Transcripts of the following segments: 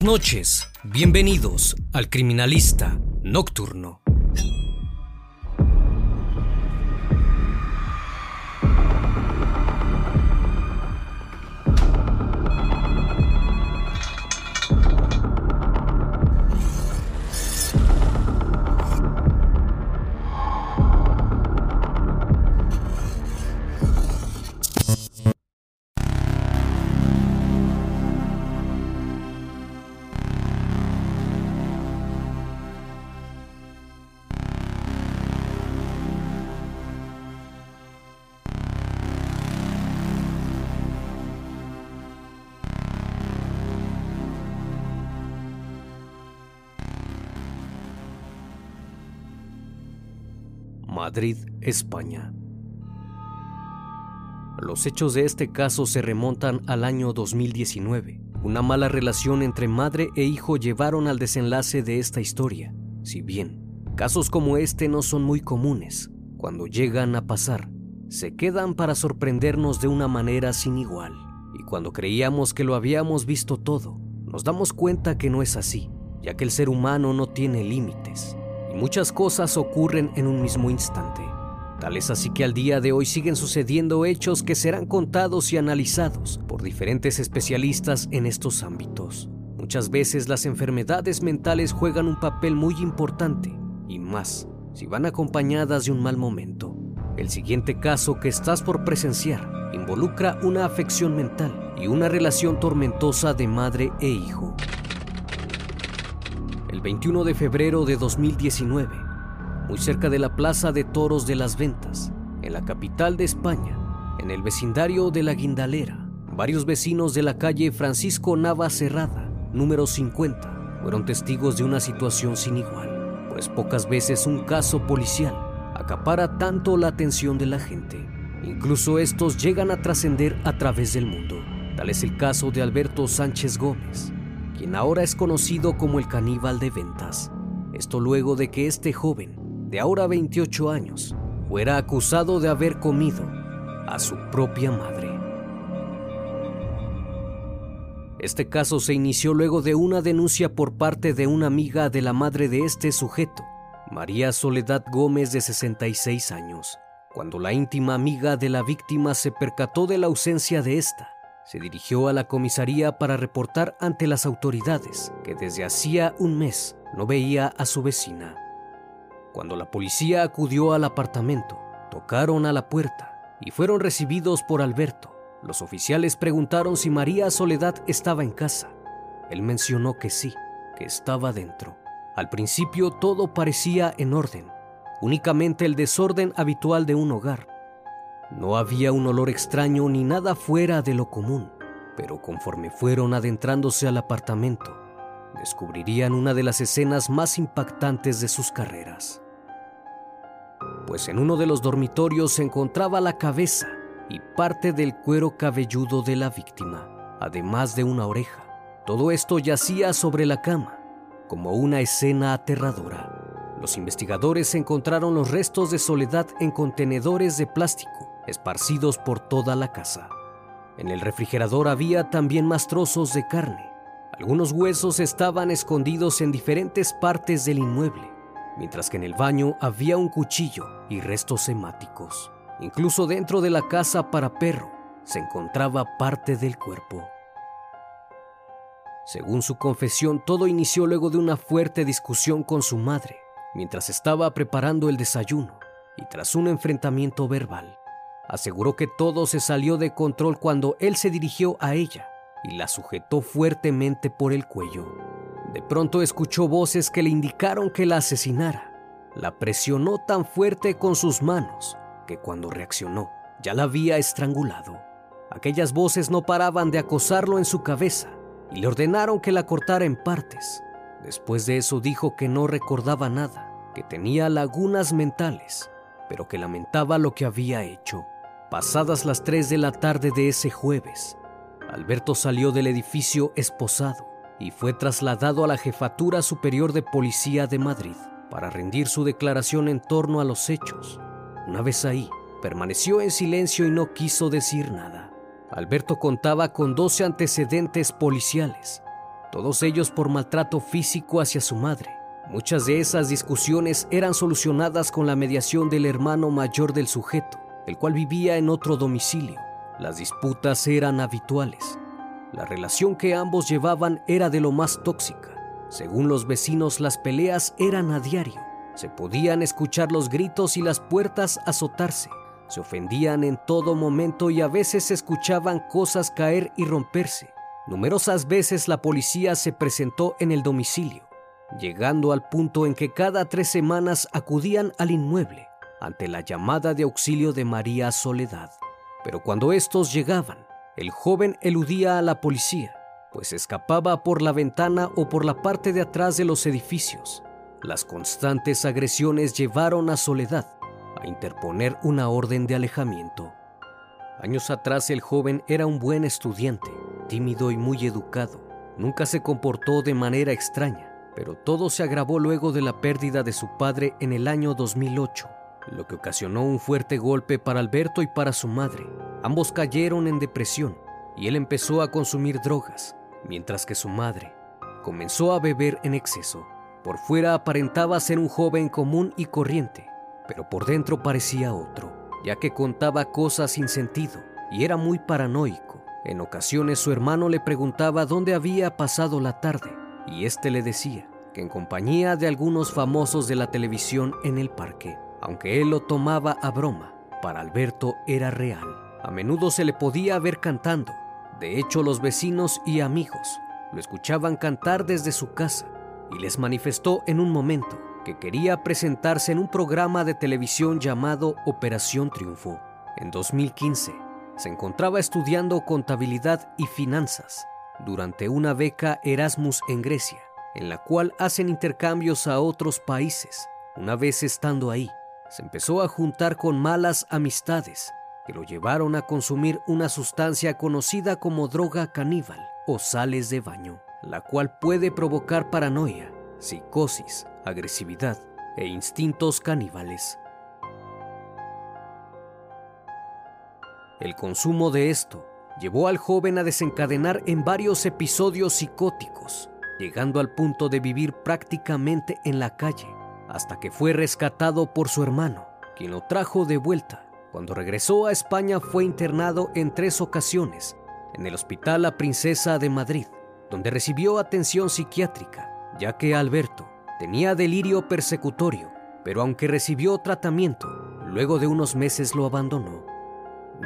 Noches, bienvenidos al Criminalista Nocturno. Madrid, España. Los hechos de este caso se remontan al año 2019. Una mala relación entre madre e hijo llevaron al desenlace de esta historia. Si bien casos como este no son muy comunes, cuando llegan a pasar, se quedan para sorprendernos de una manera sin igual. Y cuando creíamos que lo habíamos visto todo, nos damos cuenta que no es así, ya que el ser humano no tiene límites muchas cosas ocurren en un mismo instante. Tal es así que al día de hoy siguen sucediendo hechos que serán contados y analizados por diferentes especialistas en estos ámbitos. Muchas veces las enfermedades mentales juegan un papel muy importante y más si van acompañadas de un mal momento. El siguiente caso que estás por presenciar involucra una afección mental y una relación tormentosa de madre e hijo. El 21 de febrero de 2019, muy cerca de la Plaza de Toros de las Ventas, en la capital de España, en el vecindario de La Guindalera, varios vecinos de la calle Francisco Nava Cerrada, número 50, fueron testigos de una situación sin igual, pues pocas veces un caso policial acapara tanto la atención de la gente. Incluso estos llegan a trascender a través del mundo. Tal es el caso de Alberto Sánchez Gómez, quien ahora es conocido como el caníbal de ventas. Esto luego de que este joven, de ahora 28 años, fuera acusado de haber comido a su propia madre. Este caso se inició luego de una denuncia por parte de una amiga de la madre de este sujeto, María Soledad Gómez de 66 años. Cuando la íntima amiga de la víctima se percató de la ausencia de esta, se dirigió a la comisaría para reportar ante las autoridades que desde hacía un mes no veía a su vecina. Cuando la policía acudió al apartamento, tocaron a la puerta y fueron recibidos por Alberto. Los oficiales preguntaron si María Soledad estaba en casa. Él mencionó que sí, que estaba dentro. Al principio todo parecía en orden, únicamente el desorden habitual de un hogar. No había un olor extraño ni nada fuera de lo común, pero conforme fueron adentrándose al apartamento, descubrirían una de las escenas más impactantes de sus carreras. Pues en uno de los dormitorios se encontraba la cabeza y parte del cuero cabelludo de la víctima, además de una oreja. Todo esto yacía sobre la cama como una escena aterradora. Los investigadores encontraron los restos de Soledad en contenedores de plástico esparcidos por toda la casa. En el refrigerador había también más trozos de carne. Algunos huesos estaban escondidos en diferentes partes del inmueble, mientras que en el baño había un cuchillo y restos hemáticos. Incluso dentro de la casa para perro se encontraba parte del cuerpo. Según su confesión, todo inició luego de una fuerte discusión con su madre, mientras estaba preparando el desayuno y tras un enfrentamiento verbal. Aseguró que todo se salió de control cuando él se dirigió a ella y la sujetó fuertemente por el cuello. De pronto escuchó voces que le indicaron que la asesinara. La presionó tan fuerte con sus manos que cuando reaccionó ya la había estrangulado. Aquellas voces no paraban de acosarlo en su cabeza y le ordenaron que la cortara en partes. Después de eso dijo que no recordaba nada, que tenía lagunas mentales, pero que lamentaba lo que había hecho. Pasadas las 3 de la tarde de ese jueves, Alberto salió del edificio esposado y fue trasladado a la Jefatura Superior de Policía de Madrid para rendir su declaración en torno a los hechos. Una vez ahí, permaneció en silencio y no quiso decir nada. Alberto contaba con 12 antecedentes policiales, todos ellos por maltrato físico hacia su madre. Muchas de esas discusiones eran solucionadas con la mediación del hermano mayor del sujeto, el cual vivía en otro domicilio. Las disputas eran habituales. La relación que ambos llevaban era de lo más tóxica. Según los vecinos, las peleas eran a diario. Se podían escuchar los gritos y las puertas azotarse. Se ofendían en todo momento y a veces se escuchaban cosas caer y romperse. Numerosas veces la policía se presentó en el domicilio, llegando al punto en que cada tres semanas acudían al inmueble ante la llamada de auxilio de María Soledad. Pero cuando estos llegaban, el joven eludía a la policía, pues escapaba por la ventana o por la parte de atrás de los edificios. Las constantes agresiones llevaron a Soledad a interponer una orden de alejamiento. Años atrás el joven era un buen estudiante, tímido y muy educado. Nunca se comportó de manera extraña, pero todo se agravó luego de la pérdida de su padre en el año 2008, lo que ocasionó un fuerte golpe para Alberto y para su madre. Ambos cayeron en depresión y él empezó a consumir drogas, mientras que su madre comenzó a beber en exceso. Por fuera aparentaba ser un joven común y corriente, pero por dentro parecía otro, ya que contaba cosas sin sentido y era muy paranoico. En ocasiones su hermano le preguntaba dónde había pasado la tarde y éste le decía que en compañía de algunos famosos de la televisión en el parque. Aunque él lo tomaba a broma, para Alberto era real. A menudo se le podía ver cantando. De hecho, los vecinos y amigos lo escuchaban cantar desde su casa y les manifestó en un momento que quería presentarse en un programa de televisión llamado Operación Triunfo. En 2015, se encontraba estudiando contabilidad y finanzas durante una beca Erasmus en Grecia, en la cual hacen intercambios a otros países. Una vez estando ahí, se empezó a juntar con malas amistades que lo llevaron a consumir una sustancia conocida como droga caníbal o sales de baño, la cual puede provocar paranoia, psicosis, agresividad e instintos caníbales. El consumo de esto llevó al joven a desencadenar en varios episodios psicóticos, llegando al punto de vivir prácticamente en la calle, hasta que fue rescatado por su hermano, quien lo trajo de vuelta. Cuando regresó a España fue internado en tres ocasiones en el Hospital La Princesa de Madrid, donde recibió atención psiquiátrica, ya que Alberto tenía delirio persecutorio, pero aunque recibió tratamiento, luego de unos meses lo abandonó.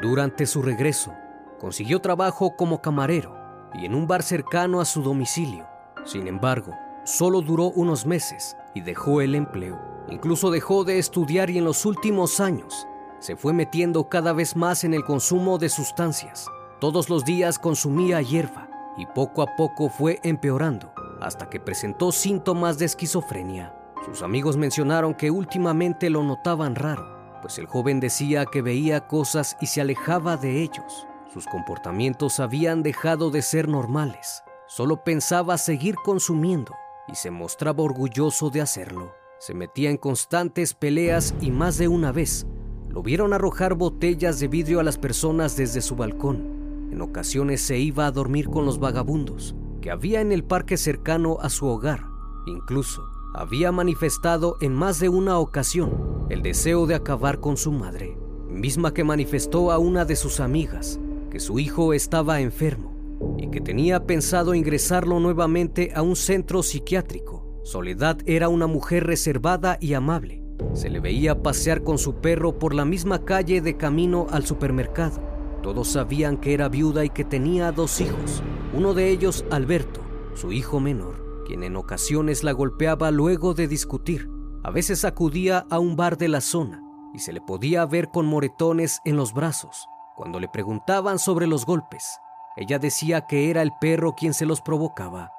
Durante su regreso, consiguió trabajo como camarero y en un bar cercano a su domicilio. Sin embargo, solo duró unos meses y dejó el empleo. Incluso dejó de estudiar y en los últimos años se fue metiendo cada vez más en el consumo de sustancias. Todos los días consumía hierba y poco a poco fue empeorando hasta que presentó síntomas de esquizofrenia. Sus amigos mencionaron que últimamente lo notaban raro, pues el joven decía que veía cosas y se alejaba de ellos. Sus comportamientos habían dejado de ser normales. Solo pensaba seguir consumiendo y se mostraba orgulloso de hacerlo. Se metía en constantes peleas y más de una vez lo vieron arrojar botellas de vidrio a las personas desde su balcón. En ocasiones se iba a dormir con los vagabundos que había en el parque cercano a su hogar. Incluso había manifestado en más de una ocasión el deseo de acabar con su madre, misma que manifestó a una de sus amigas que su hijo estaba enfermo y que tenía pensado ingresarlo nuevamente a un centro psiquiátrico. Soledad era una mujer reservada y amable. Se le veía pasear con su perro por la misma calle de camino al supermercado. Todos sabían que era viuda y que tenía dos hijos, uno de ellos Alberto, su hijo menor, quien en ocasiones la golpeaba luego de discutir. A veces acudía a un bar de la zona y se le podía ver con moretones en los brazos. Cuando le preguntaban sobre los golpes, ella decía que era el perro quien se los provocaba,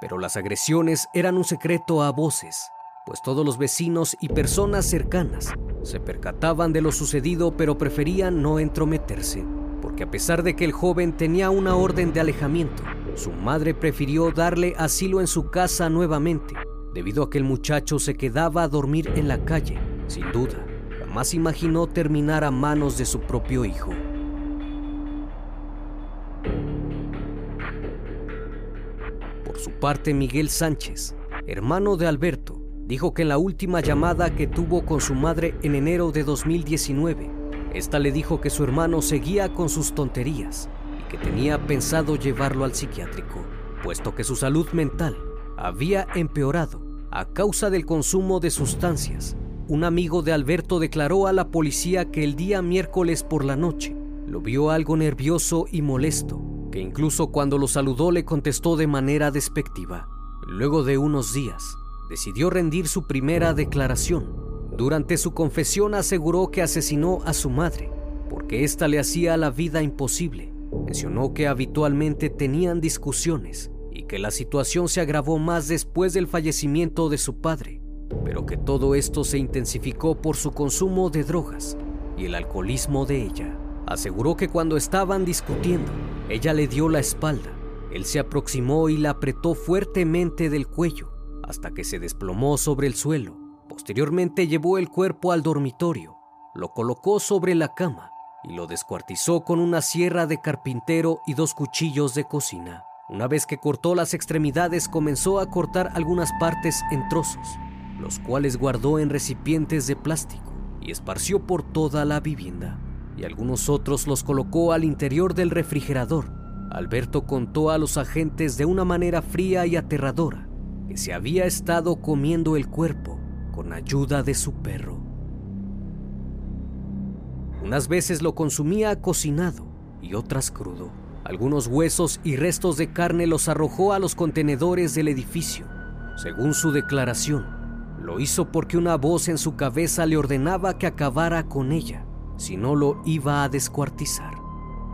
pero las agresiones eran un secreto a voces, pues todos los vecinos y personas cercanas se percataban de lo sucedido pero preferían no entrometerse, porque a pesar de que el joven tenía una orden de alejamiento, su madre prefirió darle asilo en su casa nuevamente, debido a que el muchacho se quedaba a dormir en la calle. Sin duda, jamás imaginó terminar a manos de su propio hijo. Por su parte, Miguel Sánchez, hermano de Alberto, dijo que en la última llamada que tuvo con su madre en enero de 2019, esta le dijo que su hermano seguía con sus tonterías y que tenía pensado llevarlo al psiquiátrico, puesto que su salud mental había empeorado a causa del consumo de sustancias. Un amigo de Alberto declaró a la policía que el día miércoles por la noche lo vio algo nervioso y molesto incluso cuando lo saludó le contestó de manera despectiva. Luego de unos días, decidió rendir su primera declaración. Durante su confesión aseguró que asesinó a su madre, porque ésta le hacía la vida imposible. Mencionó que habitualmente tenían discusiones y que la situación se agravó más después del fallecimiento de su padre, pero que todo esto se intensificó por su consumo de drogas y el alcoholismo de ella. Aseguró que cuando estaban discutiendo, ella le dio la espalda. Él se aproximó y la apretó fuertemente del cuello hasta que se desplomó sobre el suelo. Posteriormente llevó el cuerpo al dormitorio, lo colocó sobre la cama y lo descuartizó con una sierra de carpintero y dos cuchillos de cocina. Una vez que cortó las extremidades comenzó a cortar algunas partes en trozos, los cuales guardó en recipientes de plástico y esparció por toda la vivienda y algunos otros los colocó al interior del refrigerador. Alberto contó a los agentes de una manera fría y aterradora que se había estado comiendo el cuerpo con ayuda de su perro. Unas veces lo consumía cocinado y otras crudo. Algunos huesos y restos de carne los arrojó a los contenedores del edificio. Según su declaración, lo hizo porque una voz en su cabeza le ordenaba que acabara con ella si no lo iba a descuartizar.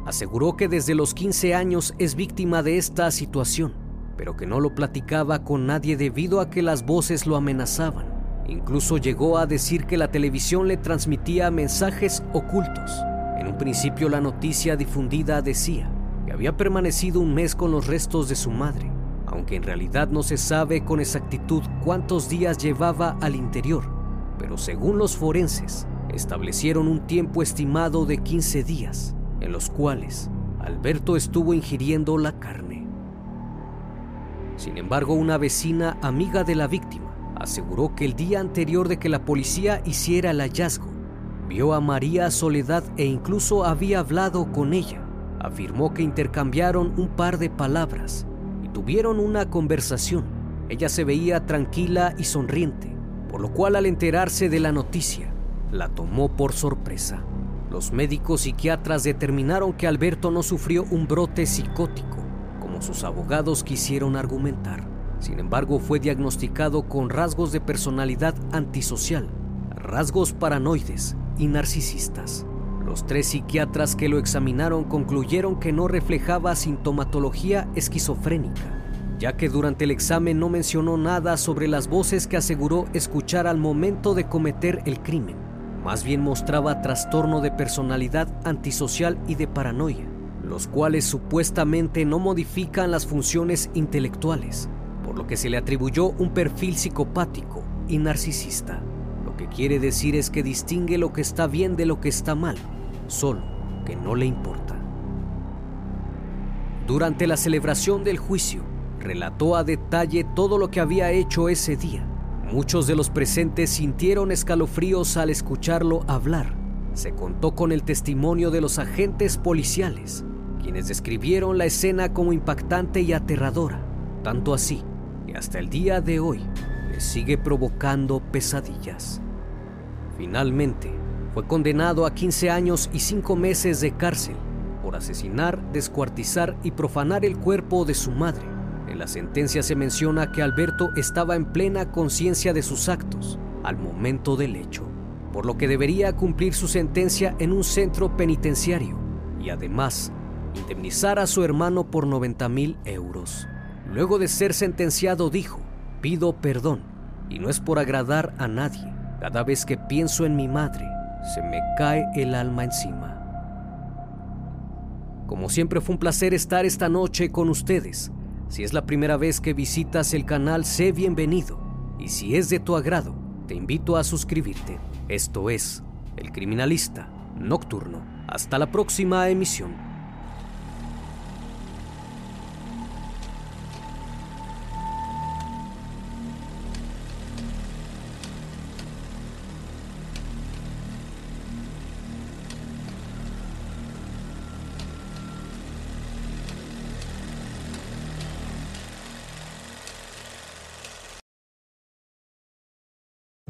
Aseguró que desde los 15 años es víctima de esta situación, pero que no lo platicaba con nadie debido a que las voces lo amenazaban. Incluso llegó a decir que la televisión le transmitía mensajes ocultos. En un principio la noticia difundida decía que había permanecido un mes con los restos de su madre, aunque en realidad no se sabe con exactitud cuántos días llevaba al interior, pero según los forenses, establecieron un tiempo estimado de 15 días, en los cuales Alberto estuvo ingiriendo la carne. Sin embargo, una vecina amiga de la víctima aseguró que el día anterior de que la policía hiciera el hallazgo, vio a María Soledad e incluso había hablado con ella. Afirmó que intercambiaron un par de palabras y tuvieron una conversación. Ella se veía tranquila y sonriente, por lo cual al enterarse de la noticia, la tomó por sorpresa. Los médicos psiquiatras determinaron que Alberto no sufrió un brote psicótico, como sus abogados quisieron argumentar. Sin embargo, fue diagnosticado con rasgos de personalidad antisocial, rasgos paranoides y narcisistas. Los tres psiquiatras que lo examinaron concluyeron que no reflejaba sintomatología esquizofrénica, ya que durante el examen no mencionó nada sobre las voces que aseguró escuchar al momento de cometer el crimen más bien mostraba trastorno de personalidad antisocial y de paranoia, los cuales supuestamente no modifican las funciones intelectuales, por lo que se le atribuyó un perfil psicopático y narcisista. Lo que quiere decir es que distingue lo que está bien de lo que está mal, solo que no le importa. Durante la celebración del juicio, relató a detalle todo lo que había hecho ese día. Muchos de los presentes sintieron escalofríos al escucharlo hablar. Se contó con el testimonio de los agentes policiales, quienes describieron la escena como impactante y aterradora, tanto así que hasta el día de hoy le sigue provocando pesadillas. Finalmente, fue condenado a 15 años y 5 meses de cárcel por asesinar, descuartizar y profanar el cuerpo de su madre en la sentencia se menciona que Alberto estaba en plena conciencia de sus actos al momento del hecho, por lo que debería cumplir su sentencia en un centro penitenciario y además indemnizar a su hermano por 90 mil euros. Luego de ser sentenciado dijo, pido perdón y no es por agradar a nadie. Cada vez que pienso en mi madre, se me cae el alma encima. Como siempre fue un placer estar esta noche con ustedes si es la primera vez que visitas el canal, sé bienvenido. Y si es de tu agrado, te invito a suscribirte. Esto es El Criminalista Nocturno. Hasta la próxima emisión.